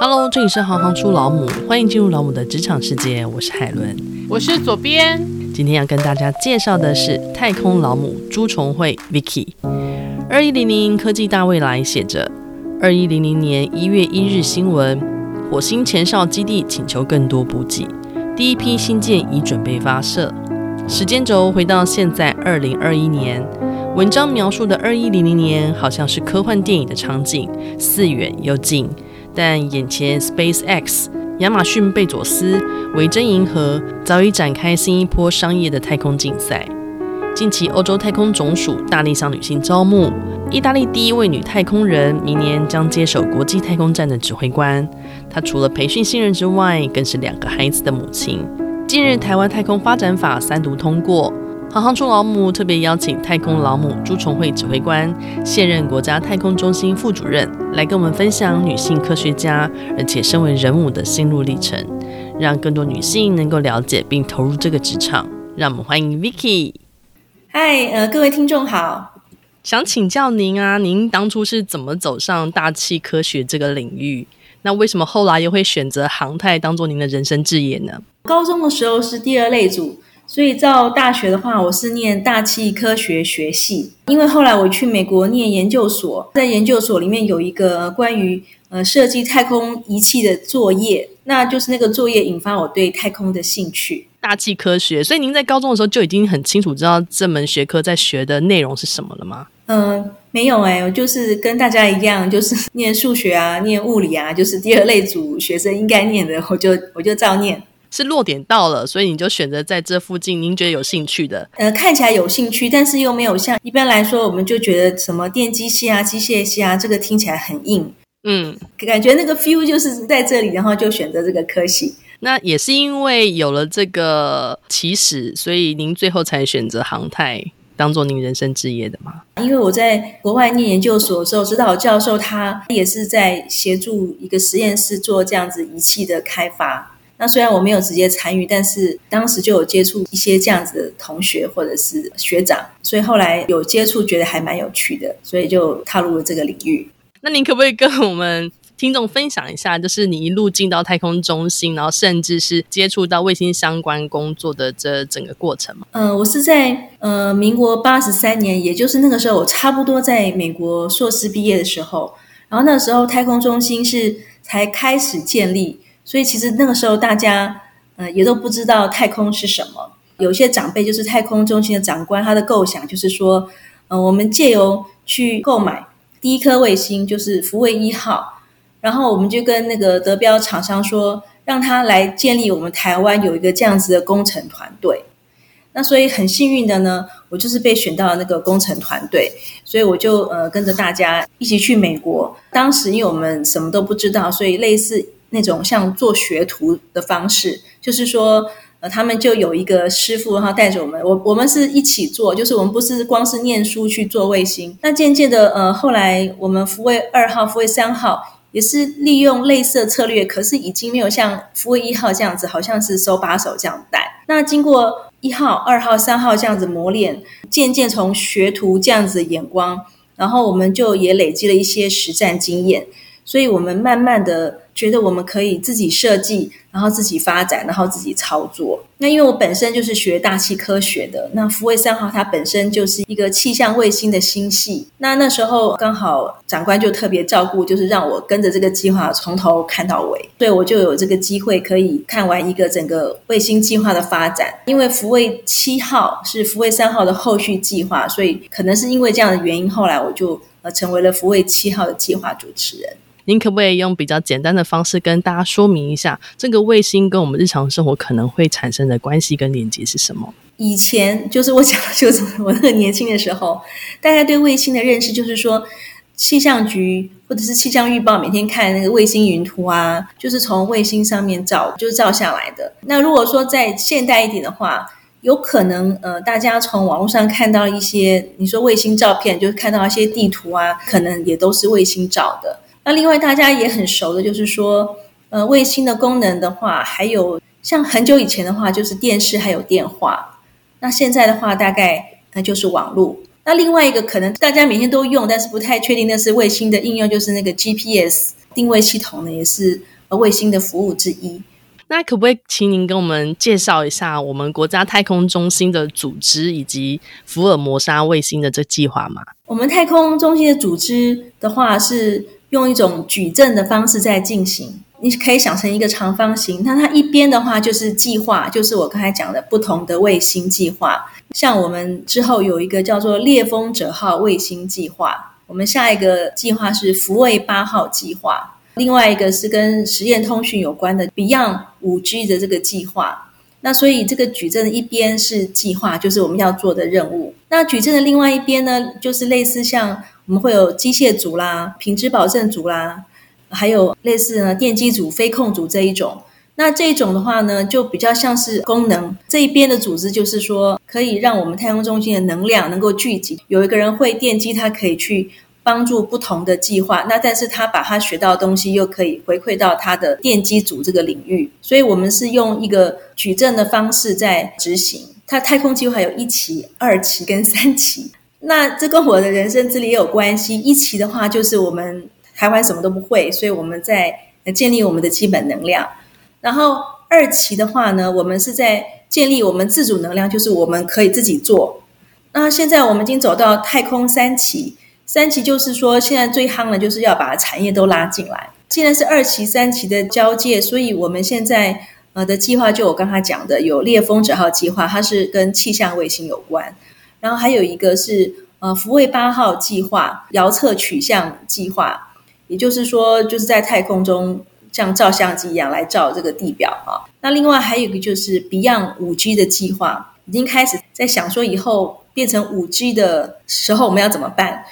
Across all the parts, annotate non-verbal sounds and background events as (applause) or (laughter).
Hello，这里是行行出老母，欢迎进入老母的职场世界。我是海伦，我是左边。今天要跟大家介绍的是太空老母朱重惠 Vicky。二一零零科技大未来写着：二一零零年一月一日新闻，火星前哨基地请求更多补给，第一批新舰已准备发射。时间轴回到现在二零二一年，文章描述的二一零零年好像是科幻电影的场景，似远又近。但眼前，SpaceX、亚马逊、贝佐斯、维珍银河早已展开新一波商业的太空竞赛。近期，欧洲太空总署大力向女性招募，意大利第一位女太空人明年将接手国际太空站的指挥官。她除了培训新人之外，更是两个孩子的母亲。近日，台湾太空发展法三读通过。行行出老母特别邀请太空老母朱重惠指挥官，现任国家太空中心副主任，来跟我们分享女性科学家，而且身为人母的心路历程，让更多女性能够了解并投入这个职场。让我们欢迎 Vicky。嗨，呃，各位听众好，想请教您啊，您当初是怎么走上大气科学这个领域？那为什么后来又会选择航太当做您的人生志业呢？高中的时候是第二类组。所以到大学的话，我是念大气科学学系。因为后来我去美国念研究所，在研究所里面有一个关于呃设计太空仪器的作业，那就是那个作业引发我对太空的兴趣。大气科学，所以您在高中的时候就已经很清楚知道这门学科在学的内容是什么了吗？嗯、呃，没有哎、欸，我就是跟大家一样，就是念数学啊，念物理啊，就是第二类组学生应该念的，我就我就照念。是落点到了，所以你就选择在这附近，您觉得有兴趣的。呃，看起来有兴趣，但是又没有像一般来说，我们就觉得什么电机系啊、机械系啊，这个听起来很硬。嗯，感觉那个 feel 就是在这里，然后就选择这个科系。那也是因为有了这个起始，所以您最后才选择航太当做您人生志业的吗？因为我在国外念研究所的时候，指导教授他也是在协助一个实验室做这样子仪器的开发。那虽然我没有直接参与，但是当时就有接触一些这样子的同学或者是学长，所以后来有接触，觉得还蛮有趣的，所以就踏入了这个领域。那您可不可以跟我们听众分享一下，就是你一路进到太空中心，然后甚至是接触到卫星相关工作的这整个过程吗？呃，我是在呃民国八十三年，也就是那个时候，我差不多在美国硕士毕业的时候，然后那时候太空中心是才开始建立。所以其实那个时候大家，呃，也都不知道太空是什么。有些长辈就是太空中心的长官，他的构想就是说，呃，我们借由去购买第一颗卫星，就是福卫一号，然后我们就跟那个德标厂商说，让他来建立我们台湾有一个这样子的工程团队。那所以很幸运的呢，我就是被选到了那个工程团队，所以我就呃跟着大家一起去美国。当时因为我们什么都不知道，所以类似。那种像做学徒的方式，就是说，呃，他们就有一个师傅，然后带着我们，我我们是一起做，就是我们不是光是念书去做卫星。那渐渐的，呃，后来我们福卫二号、福卫三号也是利用类似的策略，可是已经没有像福卫一号这样子，好像是手把手这样带。那经过一号、二号、三号这样子磨练，渐渐从学徒这样子的眼光，然后我们就也累积了一些实战经验，所以我们慢慢的。觉得我们可以自己设计，然后自己发展，然后自己操作。那因为我本身就是学大气科学的，那福卫三号它本身就是一个气象卫星的星系。那那时候刚好长官就特别照顾，就是让我跟着这个计划从头看到尾，所以我就有这个机会可以看完一个整个卫星计划的发展。因为福卫七号是福卫三号的后续计划，所以可能是因为这样的原因，后来我就呃成为了福卫七号的计划主持人。您可不可以用比较简单的方式跟大家说明一下，这个卫星跟我们日常生活可能会产生的关系跟连接是什么？以前就是我讲，就是我那个年轻的时候，大家对卫星的认识就是说，气象局或者是气象预报每天看那个卫星云图啊，就是从卫星上面照，就是照下来的。那如果说再现代一点的话，有可能呃，大家从网络上看到一些你说卫星照片，就是看到一些地图啊，可能也都是卫星照的。那另外大家也很熟的，就是说，呃，卫星的功能的话，还有像很久以前的话，就是电视还有电话。那现在的话，大概那就是网络。那另外一个可能大家每天都用，但是不太确定那是卫星的应用，就是那个 GPS 定位系统呢，也是卫星的服务之一。那可不可以请您跟我们介绍一下我们国家太空中心的组织以及福尔摩沙卫星的这计划吗？我们太空中心的组织的话，是用一种矩阵的方式在进行。你可以想成一个长方形，那它一边的话就是计划，就是我刚才讲的不同的卫星计划。像我们之后有一个叫做猎风者号卫星计划，我们下一个计划是福卫八号计划。另外一个是跟实验通讯有关的 Beyond 5G 的这个计划，那所以这个矩阵的一边是计划，就是我们要做的任务。那矩阵的另外一边呢，就是类似像我们会有机械组啦、品质保证组啦，还有类似呢电机组、飞控组这一种。那这一种的话呢，就比较像是功能这一边的组织，就是说可以让我们太空中心的能量能够聚集，有一个人会电机，他可以去。帮助不同的计划，那但是他把他学到的东西又可以回馈到他的电机组这个领域，所以我们是用一个矩阵的方式在执行。它太空计划有一期、二期跟三期，那这跟我的人生之旅也有关系。一期的话就是我们台湾什么都不会，所以我们在建立我们的基本能量。然后二期的话呢，我们是在建立我们自主能量，就是我们可以自己做。那现在我们已经走到太空三期。三期就是说，现在最夯的，就是要把产业都拉进来。既然是二期、三期的交界，所以我们现在呃的计划，就我刚才讲的，有猎风者号计划，它是跟气象卫星有关。然后还有一个是呃福卫八号计划，遥测取向计划，也就是说，就是在太空中像照相机一样来照这个地表啊。那另外还有一个就是 Beyond 5G 的计划，已经开始在想说，以后变成 5G 的时候，我们要怎么办？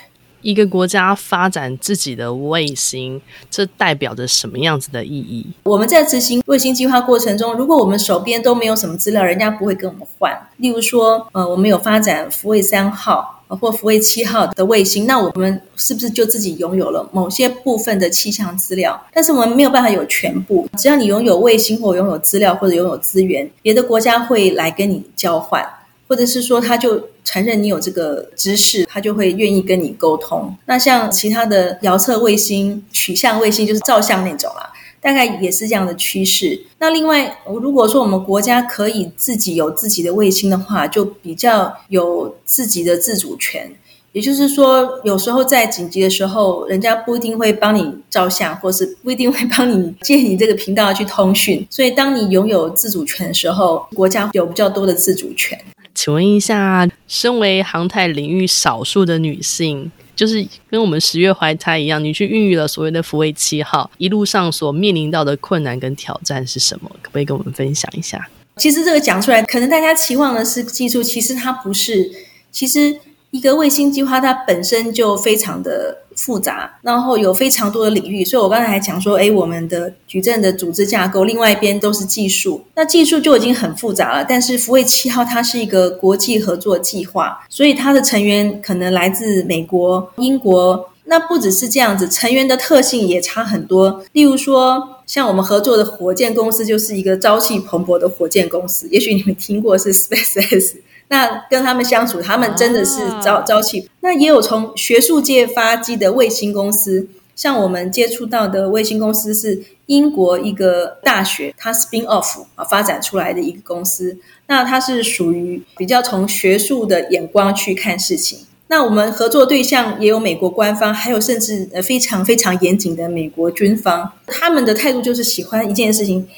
一个国家发展自己的卫星，这代表着什么样子的意义？我们在执行卫星计划过程中，如果我们手边都没有什么资料，人家不会跟我们换。例如说，呃，我们有发展福卫三号或福卫七号的卫星，那我们是不是就自己拥有了某些部分的气象资料？但是我们没有办法有全部。只要你拥有卫星或拥有资料或者拥有资源，别的国家会来跟你交换。或者是说，他就承认你有这个知识，他就会愿意跟你沟通。那像其他的遥测卫星、取向卫星，就是照相那种啊，大概也是这样的趋势。那另外，如果说我们国家可以自己有自己的卫星的话，就比较有自己的自主权。也就是说，有时候在紧急的时候，人家不一定会帮你照相，或是不一定会帮你借你这个频道去通讯。所以，当你拥有自主权的时候，国家有比较多的自主权。请问一下，身为航太领域少数的女性，就是跟我们十月怀胎一样，你去孕育了所谓的福卫七号，一路上所面临到的困难跟挑战是什么？可不可以跟我们分享一下？其实这个讲出来，可能大家期望的是技术，其实它不是，其实。一个卫星计划，它本身就非常的复杂，然后有非常多的领域。所以我刚才还讲说，诶，我们的矩阵的组织架构，另外一边都是技术，那技术就已经很复杂了。但是福卫七号它是一个国际合作计划，所以它的成员可能来自美国、英国。那不只是这样子，成员的特性也差很多。例如说，像我们合作的火箭公司，就是一个朝气蓬勃的火箭公司，也许你们听过是 (laughs) SpaceX。那跟他们相处，他们真的是朝朝气。那也有从学术界发迹的卫星公司，像我们接触到的卫星公司是英国一个大学，它 spin off 啊发展出来的一个公司。那它是属于比较从学术的眼光去看事情。那我们合作对象也有美国官方，还有甚至呃非常非常严谨的美国军方。他们的态度就是喜欢一件事情，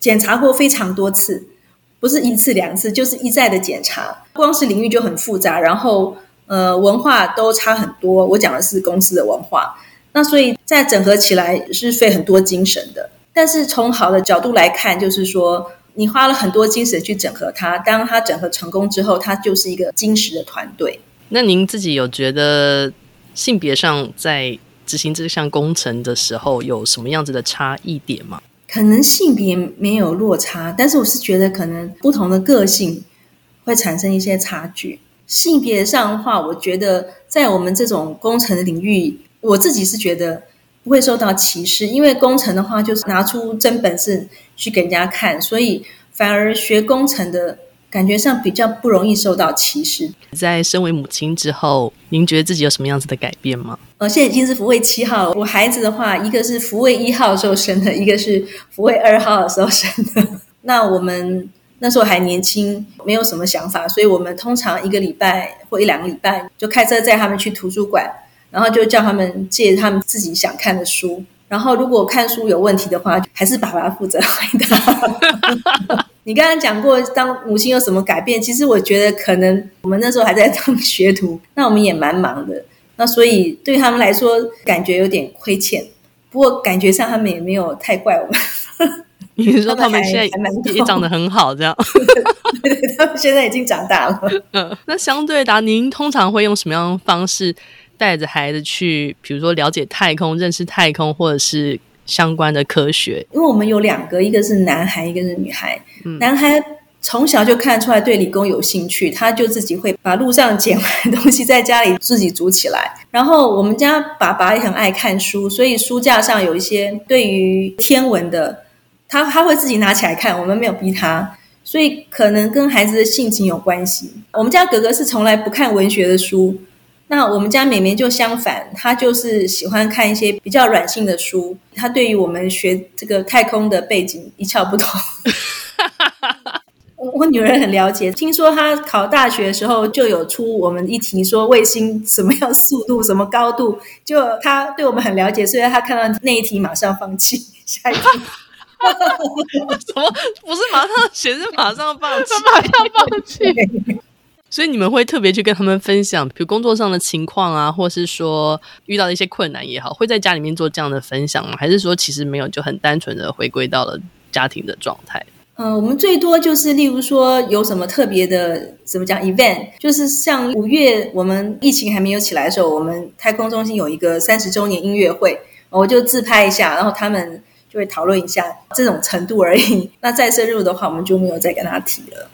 检查过非常多次。不是一次两次，就是一再的检查。光是领域就很复杂，然后呃文化都差很多。我讲的是公司的文化，那所以在整合起来是费很多精神的。但是从好的角度来看，就是说你花了很多精神去整合它，当它整合成功之后，它就是一个精实的团队。那您自己有觉得性别上在执行这项工程的时候有什么样子的差异点吗？可能性别没有落差，但是我是觉得可能不同的个性会产生一些差距。性别上的话，我觉得在我们这种工程的领域，我自己是觉得不会受到歧视，因为工程的话就是拿出真本事去给人家看，所以反而学工程的感觉上比较不容易受到歧视。在身为母亲之后，您觉得自己有什么样子的改变吗？呃，现在已经是福卫七号了。我孩子的话，一个是福卫一号的时候生的，一个是福卫二号的时候生的。(laughs) 那我们那时候还年轻，没有什么想法，所以我们通常一个礼拜或一两个礼拜就开车载他们去图书馆，然后就叫他们借他们自己想看的书。然后如果看书有问题的话，还是爸爸负责回答。你刚刚讲过当母亲有什么改变？其实我觉得可能我们那时候还在当学徒，(laughs) 那我们也蛮忙的。那所以对他们来说，感觉有点亏欠。不过感觉上他们也没有太怪我们。(laughs) 你是说他们现在也长得很好，这样？(laughs) 对，他们现在已经长大了。嗯，那相对的，您通常会用什么样的方式带着孩子去，比如说了解太空、认识太空，或者是相关的科学？因为我们有两个，一个是男孩，一个是女孩。嗯，男孩从小就看出来对理工有兴趣，他就自己会把路上捡来的东西在家里自己煮起来。然后我们家爸爸也很爱看书，所以书架上有一些对于天文的。他他会自己拿起来看，我们没有逼他，所以可能跟孩子的性情有关系。我们家哥哥是从来不看文学的书，那我们家妹妹就相反，她就是喜欢看一些比较软性的书。她对于我们学这个太空的背景一窍不通。(laughs) 我女儿很了解，听说她考大学的时候就有出我们一题，说卫星什么样速度、什么高度，就她对我们很了解，所以她看到那一题马上放弃，下一题。(laughs) 什么？不是马上学，是马上放弃，马上放弃。(laughs) 所以你们会特别去跟他们分享，比如工作上的情况啊，或是说遇到的一些困难也好，会在家里面做这样的分享吗？还是说其实没有，就很单纯的回归到了家庭的状态？嗯、呃，我们最多就是例如说有什么特别的，怎么讲 event，就是像五月我们疫情还没有起来的时候，我们太空中心有一个三十周年音乐会，我就自拍一下，然后他们。就会讨论一下这种程度而已。那再深入的话，我们就没有再跟他提了。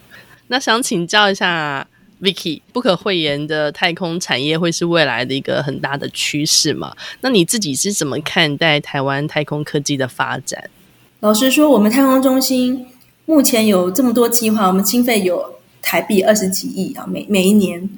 那想请教一下 Vicky，不可讳言的太空产业会是未来的一个很大的趋势嘛？那你自己是怎么看待台湾太空科技的发展？老实说，我们太空中心目前有这么多计划，我们经费有台币二十几亿啊，每每一年。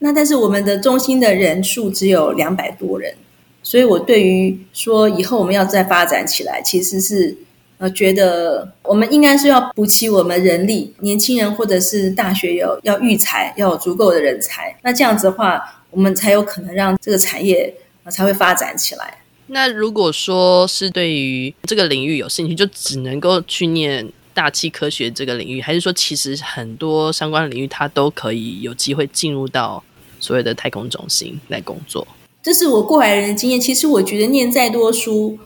那但是我们的中心的人数只有两百多人。所以，我对于说以后我们要再发展起来，其实是呃觉得我们应该是要补齐我们人力，年轻人或者是大学有要育才，要有足够的人才。那这样子的话，我们才有可能让这个产业才会发展起来。那如果说是对于这个领域有兴趣，就只能够去念大气科学这个领域，还是说其实很多相关的领域它都可以有机会进入到所谓的太空中心来工作？这是我过来人的经验。其实我觉得念再多书，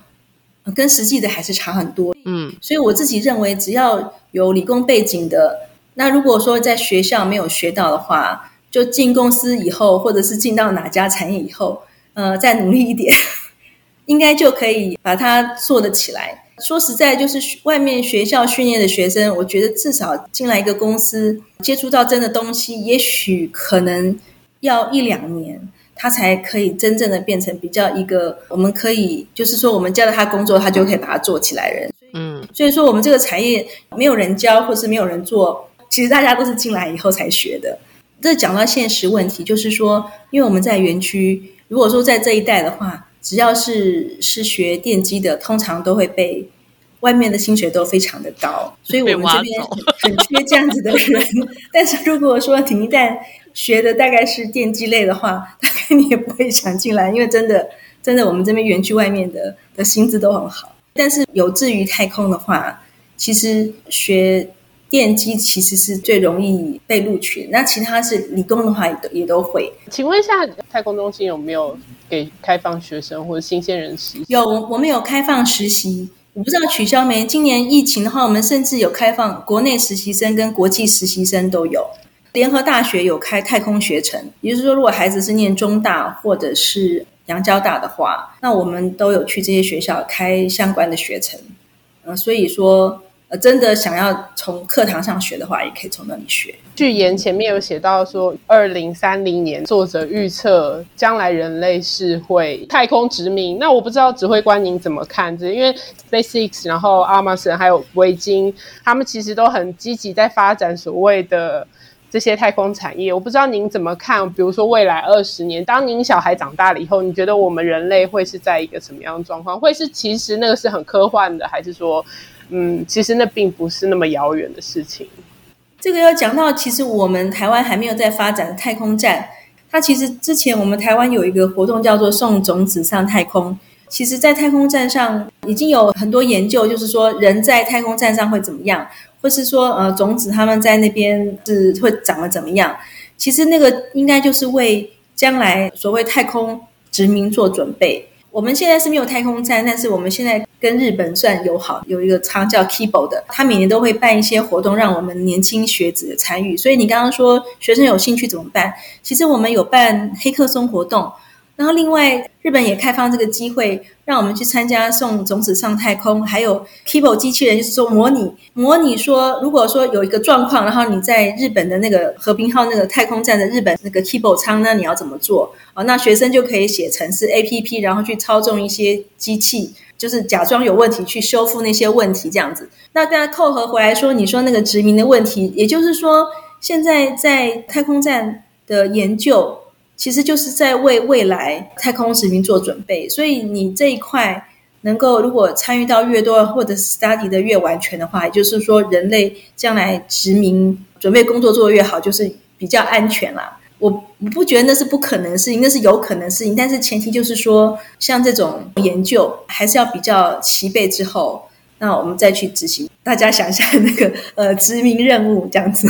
跟实际的还是差很多。嗯，所以我自己认为，只要有理工背景的，那如果说在学校没有学到的话，就进公司以后，或者是进到哪家产业以后，呃，再努力一点，(laughs) 应该就可以把它做得起来。说实在，就是外面学校训练的学生，我觉得至少进来一个公司，接触到真的东西，也许可能要一两年。他才可以真正的变成比较一个，我们可以就是说，我们教了他工作，他就可以把它做起来的人。嗯，所以说我们这个产业没有人教，或是没有人做，其实大家都是进来以后才学的。这讲到现实问题，就是说，因为我们在园区，如果说在这一带的话，只要是是学电机的，通常都会被外面的薪水都非常的高，(laughs) 所以我们这边很缺这样子的人。(laughs) 但是如果说你一旦学的大概是电机类的话，(laughs) 大概你也不会想进来，因为真的，真的我们这边园区外面的的薪资都很好。但是有志于太空的话，其实学电机其实是最容易被录取。那其他是理工的话，也都也都会。请问一下，太空中心有没有给开放学生或者新鲜人实习？有，我们有开放实习，我不知道取消没。今年疫情的话，我们甚至有开放国内实习生跟国际实习生都有。联合大学有开太空学程，也就是说，如果孩子是念中大或者是阳交大的话，那我们都有去这些学校开相关的学程。嗯、呃，所以说，真的想要从课堂上学的话，也可以从那里学。序言前面有写到说，二零三零年作者预测将来人类是会太空殖民。那我不知道指挥官您怎么看这？因为 SpaceX，然后 Amazon 还有维京，他们其实都很积极在发展所谓的。这些太空产业，我不知道您怎么看。比如说，未来二十年，当您小孩长大了以后，你觉得我们人类会是在一个什么样的状况？会是其实那个是很科幻的，还是说，嗯，其实那并不是那么遥远的事情？这个要讲到，其实我们台湾还没有在发展太空站。它其实之前我们台湾有一个活动叫做送种子上太空。其实，在太空站上已经有很多研究，就是说人在太空站上会怎么样。或是说，呃，种子他们在那边是会长得怎么样？其实那个应该就是为将来所谓太空殖民做准备。我们现在是没有太空站，但是我们现在跟日本算友好，有一个仓叫 Kibo 的，他每年都会办一些活动，让我们年轻学子参与。所以你刚刚说学生有兴趣怎么办？其实我们有办黑客松活动。然后，另外，日本也开放这个机会，让我们去参加送种子上太空，还有 Kibo 机器人，就是说模拟模拟说，如果说有一个状况，然后你在日本的那个和平号那个太空站的日本那个 Kibo 舱那，你要怎么做？啊，那学生就可以写程式 APP，然后去操纵一些机器，就是假装有问题去修复那些问题，这样子。那大家扣合回来说，你说那个殖民的问题，也就是说，现在在太空站的研究。其实就是在为未来太空殖民做准备，所以你这一块能够如果参与到越多，或者 study 的越完全的话，也就是说人类将来殖民准备工作做得越好，就是比较安全啦。我我不觉得那是不可能的事情，那是有可能的事情，但是前提就是说，像这种研究还是要比较齐备之后，那我们再去执行。大家想象那个呃殖民任务这样子。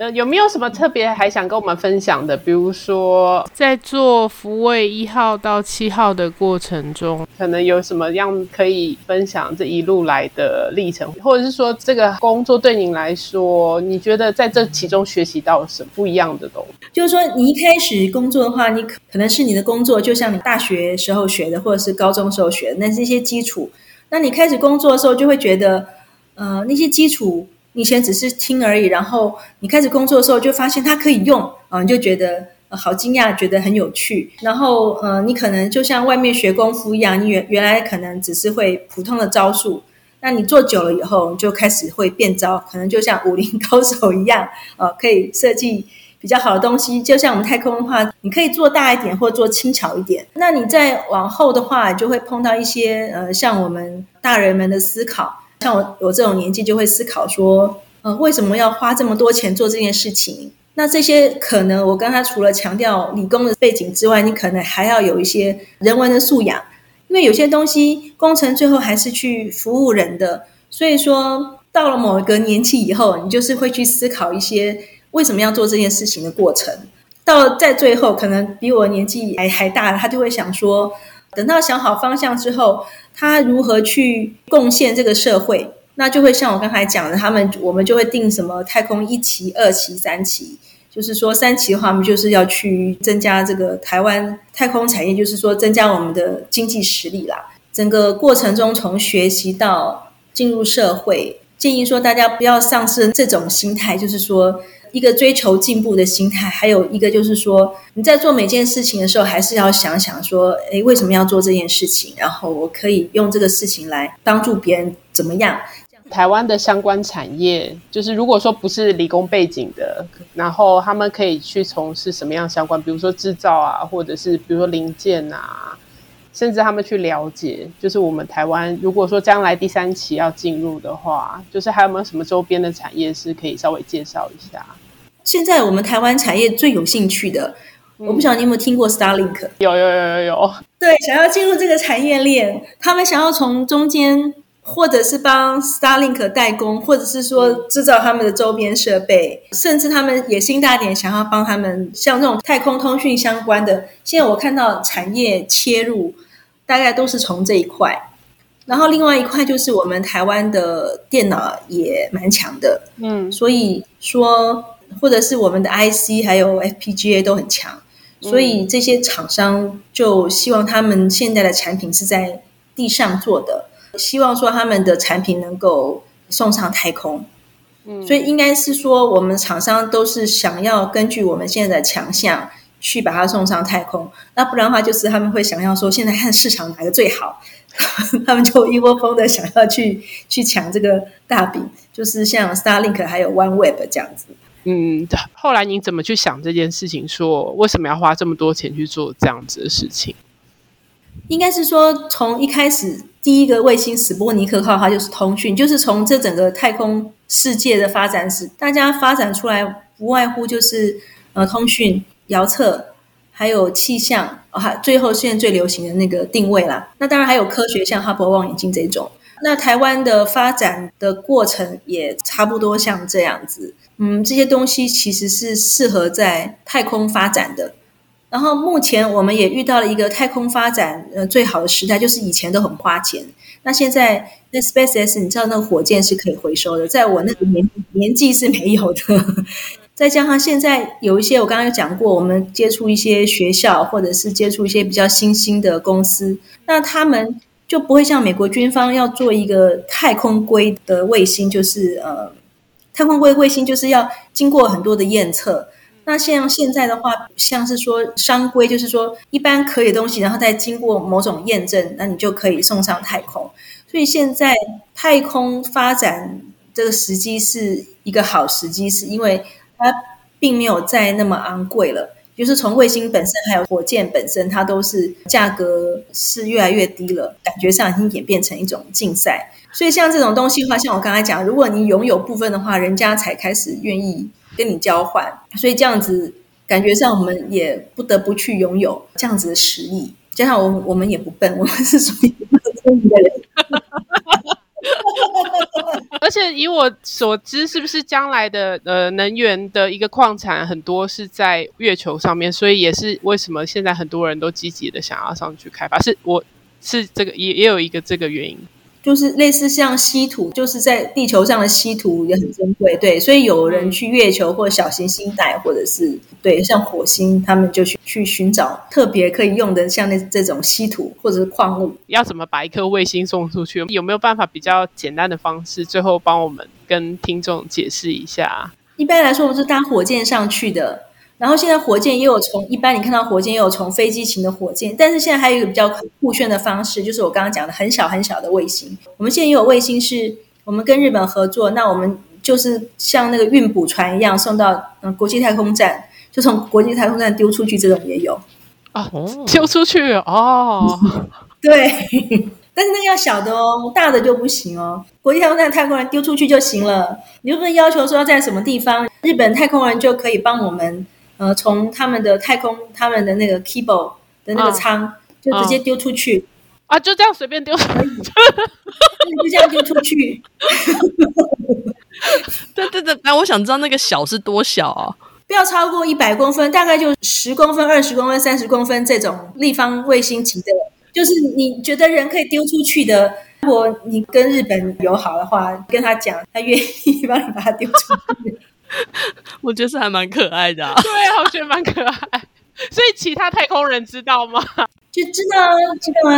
呃，有没有什么特别还想跟我们分享的？比如说，在做福卫一号到七号的过程中，可能有什么样可以分享这一路来的历程，或者是说，这个工作对您来说，你觉得在这其中学习到什么不一样的东西？就是说，你一开始工作的话，你可可能是你的工作，就像你大学时候学的，或者是高中时候学的，那是一些基础。那你开始工作的时候，就会觉得，呃，那些基础。以前只是听而已，然后你开始工作的时候就发现它可以用啊，你就觉得、呃、好惊讶，觉得很有趣。然后呃，你可能就像外面学功夫一样，你原原来可能只是会普通的招数，那你做久了以后，你就开始会变招，可能就像武林高手一样，(laughs) 呃，可以设计比较好的东西。就像我们太空的话，你可以做大一点或做轻巧一点。那你再往后的话，就会碰到一些呃，像我们大人们的思考。像我我这种年纪就会思考说，呃，为什么要花这么多钱做这件事情？那这些可能我刚才除了强调理工的背景之外，你可能还要有一些人文的素养，因为有些东西工程最后还是去服务人的。所以说，到了某一个年纪以后，你就是会去思考一些为什么要做这件事情的过程。到在最后，可能比我年纪还还大，他就会想说。等到想好方向之后，他如何去贡献这个社会？那就会像我刚才讲的，他们我们就会定什么太空一期、二期、三期。就是说三期的话，我们就是要去增加这个台湾太空产业，就是说增加我们的经济实力啦。整个过程中，从学习到进入社会，建议说大家不要丧失这种心态，就是说。一个追求进步的心态，还有一个就是说，你在做每件事情的时候，还是要想想说，诶，为什么要做这件事情？然后我可以用这个事情来帮助别人，怎么样？台湾的相关产业，就是如果说不是理工背景的，然后他们可以去从事什么样相关？比如说制造啊，或者是比如说零件啊。甚至他们去了解，就是我们台湾，如果说将来第三期要进入的话，就是还有没有什么周边的产业是可以稍微介绍一下？现在我们台湾产业最有兴趣的，嗯、我不晓得你有没有听过 Starlink？有有有有有。对，想要进入这个产业链，他们想要从中间，或者是帮 Starlink 代工，或者是说制造他们的周边设备，甚至他们野心大点，想要帮他们像这种太空通讯相关的。现在我看到产业切入，大概都是从这一块。然后另外一块就是我们台湾的电脑也蛮强的，嗯，所以说或者是我们的 IC 还有 FPGA 都很强，所以这些厂商就希望他们现在的产品是在地上做的。希望说他们的产品能够送上太空。嗯，所以应该是说，我们厂商都是想要根据我们现在的强项去把它送上太空。那不然的话，就是他们会想要说，现在看市场哪个最好，(laughs) 他们就一窝蜂的想要去去抢这个大饼，就是像 Starlink 还有 OneWeb 这样子。嗯，后来你怎么去想这件事情？说为什么要花这么多钱去做这样子的事情？应该是说，从一开始第一个卫星史波尼克号，它就是通讯，就是从这整个太空世界的发展史，大家发展出来不外乎就是呃通讯、遥测，还有气象，还、最后现在最流行的那个定位啦。那当然还有科学，像哈勃望远镜这种。那台湾的发展的过程也差不多像这样子。嗯，这些东西其实是适合在太空发展的。然后目前我们也遇到了一个太空发展呃最好的时代，就是以前都很花钱。那现在那 SpaceX，你知道那个火箭是可以回收的，在我那个年年纪是没有的。(laughs) 再加上现在有一些我刚刚有讲过，我们接触一些学校或者是接触一些比较新兴的公司，那他们就不会像美国军方要做一个太空规的卫星，就是呃。太空规卫星就是要经过很多的验测。那像现在的话，像是说商规，就是说一般可以的东西，然后再经过某种验证，那你就可以送上太空。所以现在太空发展这个时机是一个好时机，是因为它并没有再那么昂贵了。就是从卫星本身还有火箭本身，它都是价格是越来越低了，感觉上已经演变成一种竞赛。所以像这种东西的话，像我刚才讲，如果你拥有部分的话，人家才开始愿意跟你交换。所以这样子感觉上，我们也不得不去拥有这样子的实力。加上我我们也不笨，我们是属于聪明的人。(laughs) 而且以我所知，是不是将来的呃能源的一个矿产很多是在月球上面？所以也是为什么现在很多人都积极的想要上去开发。是我是这个也也有一个这个原因。就是类似像稀土，就是在地球上的稀土也很珍贵，对，所以有人去月球或小行星带，或者是对像火星，他们就去去寻找特别可以用的像那这种稀土或者是矿物。要怎么把一颗卫星送出去？有没有办法比较简单的方式？最后帮我们跟听众解释一下。一般来说，我们是搭火箭上去的。然后现在火箭也有从一般你看到火箭也有从飞机型的火箭，但是现在还有一个比较酷炫的方式，就是我刚刚讲的很小很小的卫星。我们现在也有卫星是我们跟日本合作，那我们就是像那个运补船一样送到嗯国际太空站，就从国际太空站丢出去，这种也有啊，(laughs) 丢出去哦，对，但是那个要小的哦，大的就不行哦。国际太空站太空人丢出去就行了，你又不能要求说要在什么地方，日本太空人就可以帮我们。呃，从他们的太空，他们的那个 Keyboard 的那个舱，哦、就直接丢出去啊，就这样随便丢，(laughs) 就这样丢出去。(laughs) 对对对，那我想知道那个小是多小啊？不要超过一百公分，大概就十公分、二十公分、三十公分这种立方卫星级的，就是你觉得人可以丢出去的。如果你跟日本友好的话，跟他讲，他愿意帮你把它丢出去。(laughs) 我觉得是还蛮可爱的，啊，对，我觉得蛮可爱。所以其他太空人知道吗？(laughs) 就知道啊，知道啊。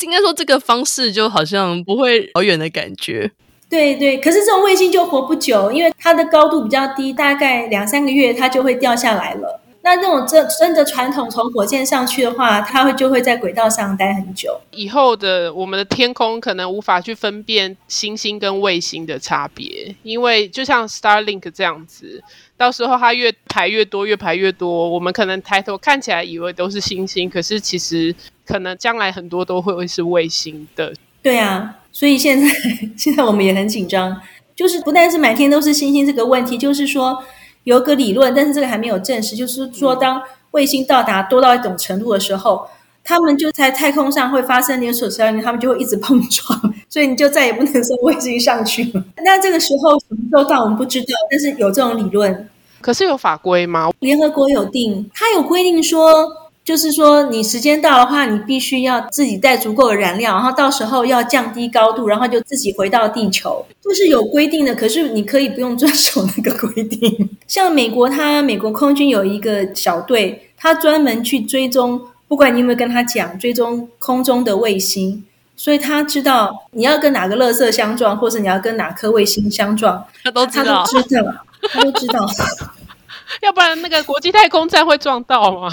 应该说这个方式就好像不会遥远的感觉。对对，可是这种卫星就活不久，因为它的高度比较低，大概两三个月它就会掉下来了。那这种真真的传统从火箭上去的话，它会就会在轨道上待很久。以后的我们的天空可能无法去分辨星星跟卫星的差别，因为就像 Starlink 这样子，到时候它越排越多，越排越多，我们可能抬头看起来以为都是星星，可是其实可能将来很多都会是卫星的。对啊，所以现在 (laughs) 现在我们也很紧张，就是不但是满天都是星星这个问题，就是说。有个理论，但是这个还没有证实，就是说，当卫星到达多到一种程度的时候，他们就在太空上会发生连锁效应，他们就会一直碰撞，所以你就再也不能送卫星上去了。那这个时候什么时候到，我们不知道，但是有这种理论。可是有法规吗？联合国有定，它有规定说。就是说，你时间到的话，你必须要自己带足够的燃料，然后到时候要降低高度，然后就自己回到地球，就是有规定的。可是你可以不用遵守那个规定。(laughs) 像美国，它美国空军有一个小队，它专门去追踪，不管你有没有跟他讲，追踪空中的卫星。所以他知道你要跟哪个垃圾相撞，或者你要跟哪颗卫星相撞，他都知道，他都知道，他都知道。(laughs) 要不然那个国际太空站会撞到吗？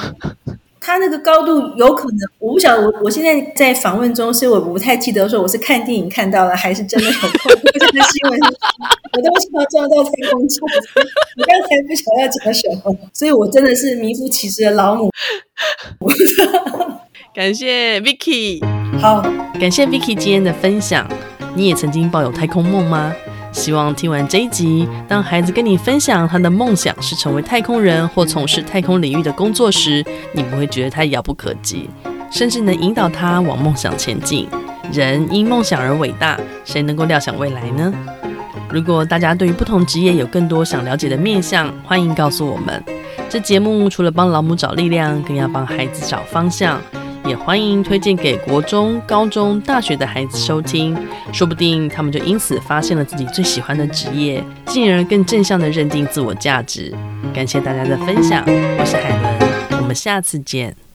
他那个高度有可能，我不晓得。我我现在在访问中，所以我不太记得说我是看电影看到了，还是真的有碰到这个新闻。我都怕撞到太空站，我刚才不晓得要讲什么，所以我真的是名副其实的老母。感谢 Vicky，好，感谢 Vicky 今天的分享。你也曾经抱有太空梦吗？希望听完这一集，当孩子跟你分享他的梦想是成为太空人或从事太空领域的工作时，你不会觉得他遥不可及，甚至能引导他往梦想前进。人因梦想而伟大，谁能够料想未来呢？如果大家对于不同职业有更多想了解的面向，欢迎告诉我们。这节目除了帮老母找力量，更要帮孩子找方向。也欢迎推荐给国中、高中、大学的孩子收听，说不定他们就因此发现了自己最喜欢的职业，进而更正向的认定自我价值。感谢大家的分享，我是海伦，我们下次见。